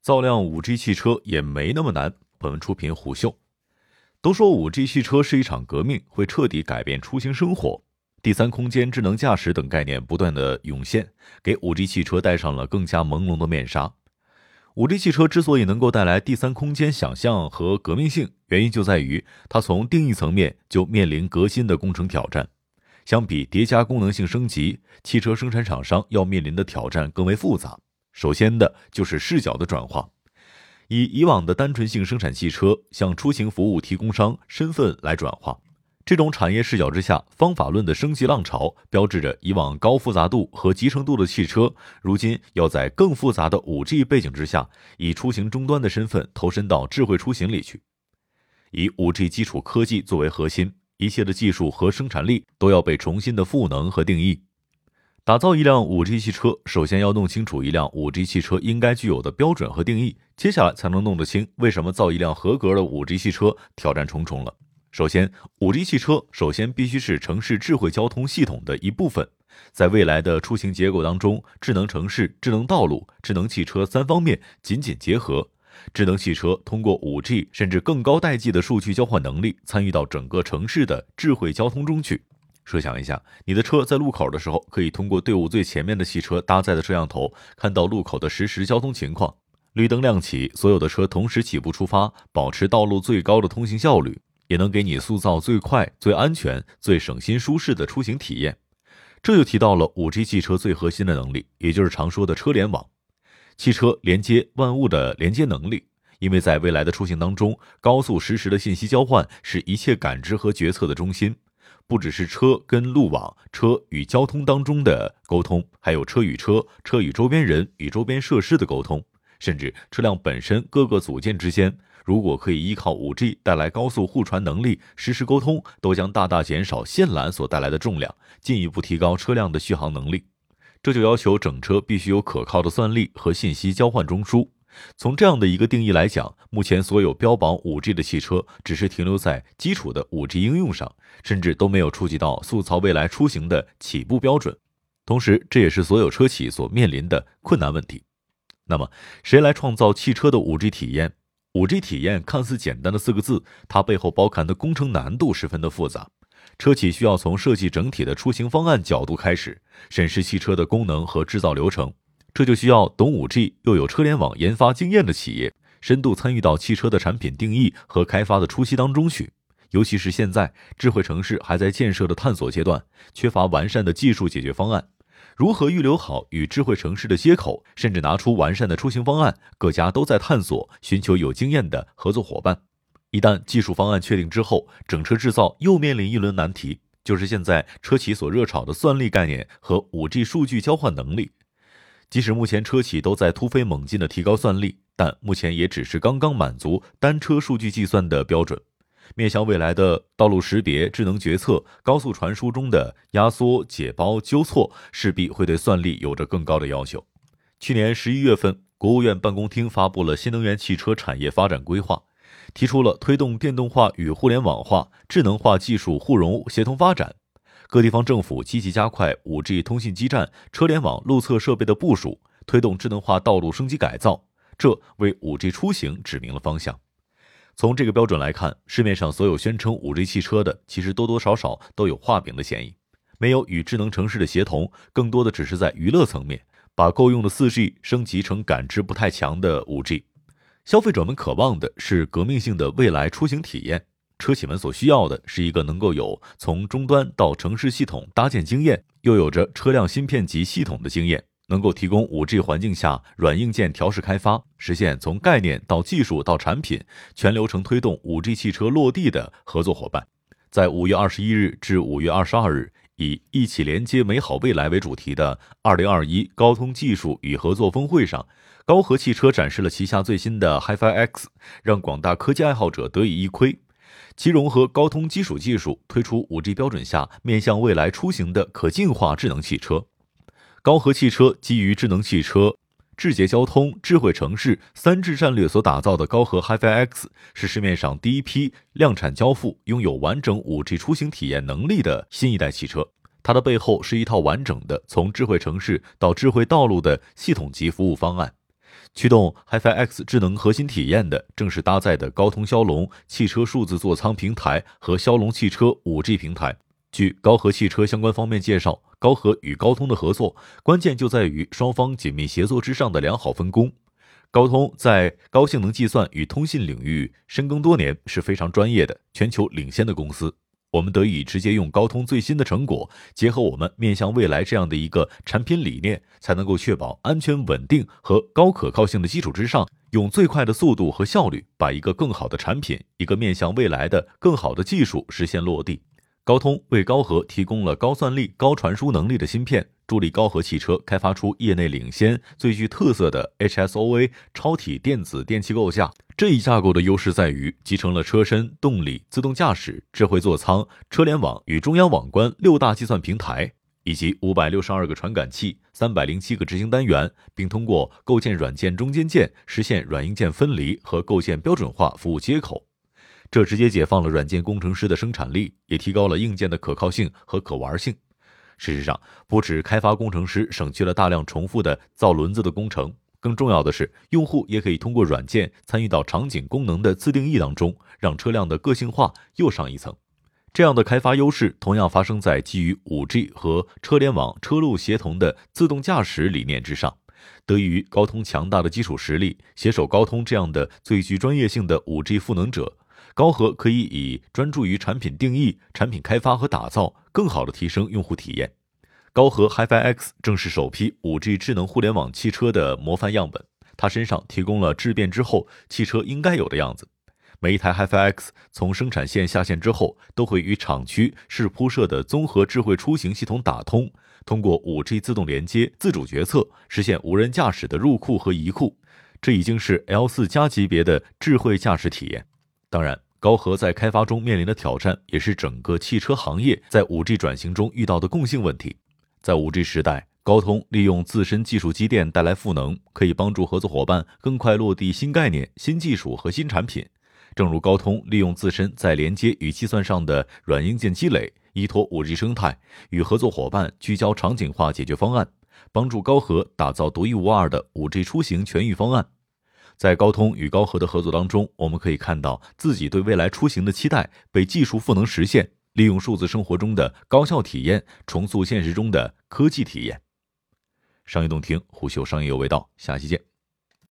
造辆 5G 汽车也没那么难。本文出品虎嗅。都说 5G 汽车是一场革命，会彻底改变出行生活。第三空间、智能驾驶等概念不断的涌现，给 5G 汽车戴上了更加朦胧的面纱。5G 汽车之所以能够带来第三空间想象和革命性，原因就在于它从定义层面就面临革新的工程挑战。相比叠加功能性升级，汽车生产厂商要面临的挑战更为复杂。首先的就是视角的转化。以以往的单纯性生产汽车向出行服务提供商身份来转化，这种产业视角之下，方法论的升级浪潮标志着以往高复杂度和集成度的汽车，如今要在更复杂的五 G 背景之下，以出行终端的身份投身到智慧出行里去。以五 G 基础科技作为核心，一切的技术和生产力都要被重新的赋能和定义。打造一辆五 G 汽车，首先要弄清楚一辆五 G 汽车应该具有的标准和定义，接下来才能弄得清为什么造一辆合格的五 G 汽车挑战重重了。首先，五 G 汽车首先必须是城市智慧交通系统的一部分，在未来的出行结构当中，智能城市、智能道路、智能汽车三方面紧紧结合，智能汽车通过五 G 甚至更高代际的数据交换能力，参与到整个城市的智慧交通中去。设想一下，你的车在路口的时候，可以通过队伍最前面的汽车搭载的摄像头，看到路口的实时交通情况。绿灯亮起，所有的车同时起步出发，保持道路最高的通行效率，也能给你塑造最快、最安全、最省心舒适的出行体验。这就提到了五 G 汽车最核心的能力，也就是常说的车联网，汽车连接万物的连接能力。因为在未来的出行当中，高速实时的信息交换是一切感知和决策的中心。不只是车跟路网、车与交通当中的沟通，还有车与车、车与周边人与周边设施的沟通，甚至车辆本身各个组件之间，如果可以依靠五 G 带来高速互传能力，实时沟通，都将大大减少线缆所带来的重量，进一步提高车辆的续航能力。这就要求整车必须有可靠的算力和信息交换中枢。从这样的一个定义来讲，目前所有标榜 5G 的汽车，只是停留在基础的 5G 应用上，甚至都没有触及到塑造未来出行的起步标准。同时，这也是所有车企所面临的困难问题。那么，谁来创造汽车的 5G 体验？5G 体验看似简单的四个字，它背后包含的工程难度十分的复杂。车企需要从设计整体的出行方案角度开始，审视汽车的功能和制造流程。这就需要懂五 G 又有车联网研发经验的企业，深度参与到汽车的产品定义和开发的初期当中去。尤其是现在智慧城市还在建设的探索阶段，缺乏完善的技术解决方案。如何预留好与智慧城市的接口，甚至拿出完善的出行方案，各家都在探索，寻求有经验的合作伙伴。一旦技术方案确定之后，整车制造又面临一轮难题，就是现在车企所热炒的算力概念和五 G 数据交换能力。即使目前车企都在突飞猛进的提高算力，但目前也只是刚刚满足单车数据计算的标准。面向未来的道路识别、智能决策、高速传输中的压缩、解包、纠错，势必会对算力有着更高的要求。去年十一月份，国务院办公厅发布了新能源汽车产业发展规划，提出了推动电动化与互联网化、智能化技术互融协同发展。各地方政府积极加快 5G 通信基站、车联网、路测设备的部署，推动智能化道路升级改造，这为 5G 出行指明了方向。从这个标准来看，市面上所有宣称 5G 汽车的，其实多多少少都有画饼的嫌疑，没有与智能城市的协同，更多的只是在娱乐层面，把够用的 4G 升级成感知不太强的 5G。消费者们渴望的是革命性的未来出行体验。车企们所需要的是一个能够有从终端到城市系统搭建经验，又有着车辆芯片级系统的经验，能够提供 5G 环境下软硬件调试开发，实现从概念到技术到产品全流程推动 5G 汽车落地的合作伙伴。在五月二十一日至五月二十二日，以“一起连接美好未来”为主题的二零二一高通技术与合作峰会上，高和汽车展示了旗下最新的 HiFi X，让广大科技爱好者得以一窥。其融合高通基础技术，推出 5G 标准下面向未来出行的可进化智能汽车。高和汽车基于智能汽车、智捷交通、智慧城市三智战略所打造的高和 HiFi X，是市面上第一批量产交付、拥有完整 5G 出行体验能力的新一代汽车。它的背后是一套完整的从智慧城市到智慧道路的系统级服务方案。驱动 HiFi X 智能核心体验的，正是搭载的高通骁龙汽车数字座舱平台和骁龙汽车 5G 平台。据高和汽车相关方面介绍，高和与高通的合作，关键就在于双方紧密协作之上的良好分工。高通在高性能计算与通信领域深耕多年，是非常专业的、全球领先的公司。我们得以直接用高通最新的成果，结合我们面向未来这样的一个产品理念，才能够确保安全、稳定和高可靠性的基础之上，用最快的速度和效率，把一个更好的产品、一个面向未来的更好的技术实现落地。高通为高和提供了高算力、高传输能力的芯片，助力高和汽车开发出业内领先、最具特色的 HSOA 超体电子电器构架。这一架构的优势在于集成了车身、动力、自动驾驶、智慧座舱、车联网与中央网关六大计算平台，以及五百六十二个传感器、三百零七个执行单元，并通过构建软件中间件实现软硬件分离和构建标准化服务接口。这直接解放了软件工程师的生产力，也提高了硬件的可靠性和可玩性。事实上，不止开发工程师省去了大量重复的造轮子的工程，更重要的是，用户也可以通过软件参与到场景功能的自定义当中，让车辆的个性化又上一层。这样的开发优势同样发生在基于 5G 和车联网、车路协同的自动驾驶理念之上。得益于高通强大的基础实力，携手高通这样的最具专业性的 5G 赋能者。高和可以以专注于产品定义、产品开发和打造，更好的提升用户体验。高和 HiFi X 正是首批 5G 智能互联网汽车的模范样本，它身上提供了质变之后汽车应该有的样子。每一台 HiFi X 从生产线下线之后，都会与厂区市铺设的综合智慧出行系统打通，通过 5G 自动连接、自主决策，实现无人驾驶的入库和移库。这已经是 L4 加级别的智慧驾驶体验。当然。高和在开发中面临的挑战，也是整个汽车行业在 5G 转型中遇到的共性问题。在 5G 时代，高通利用自身技术积淀带来赋能，可以帮助合作伙伴更快落地新概念、新技术和新产品。正如高通利用自身在连接与计算上的软硬件积累，依托 5G 生态，与合作伙伴聚焦场景化解决方案，帮助高和打造独一无二的 5G 出行全域方案。在高通与高和的合作当中，我们可以看到自己对未来出行的期待被技术赋能实现，利用数字生活中的高效体验重塑现实中的科技体验。商业洞听，虎嗅商业有味道，下期见。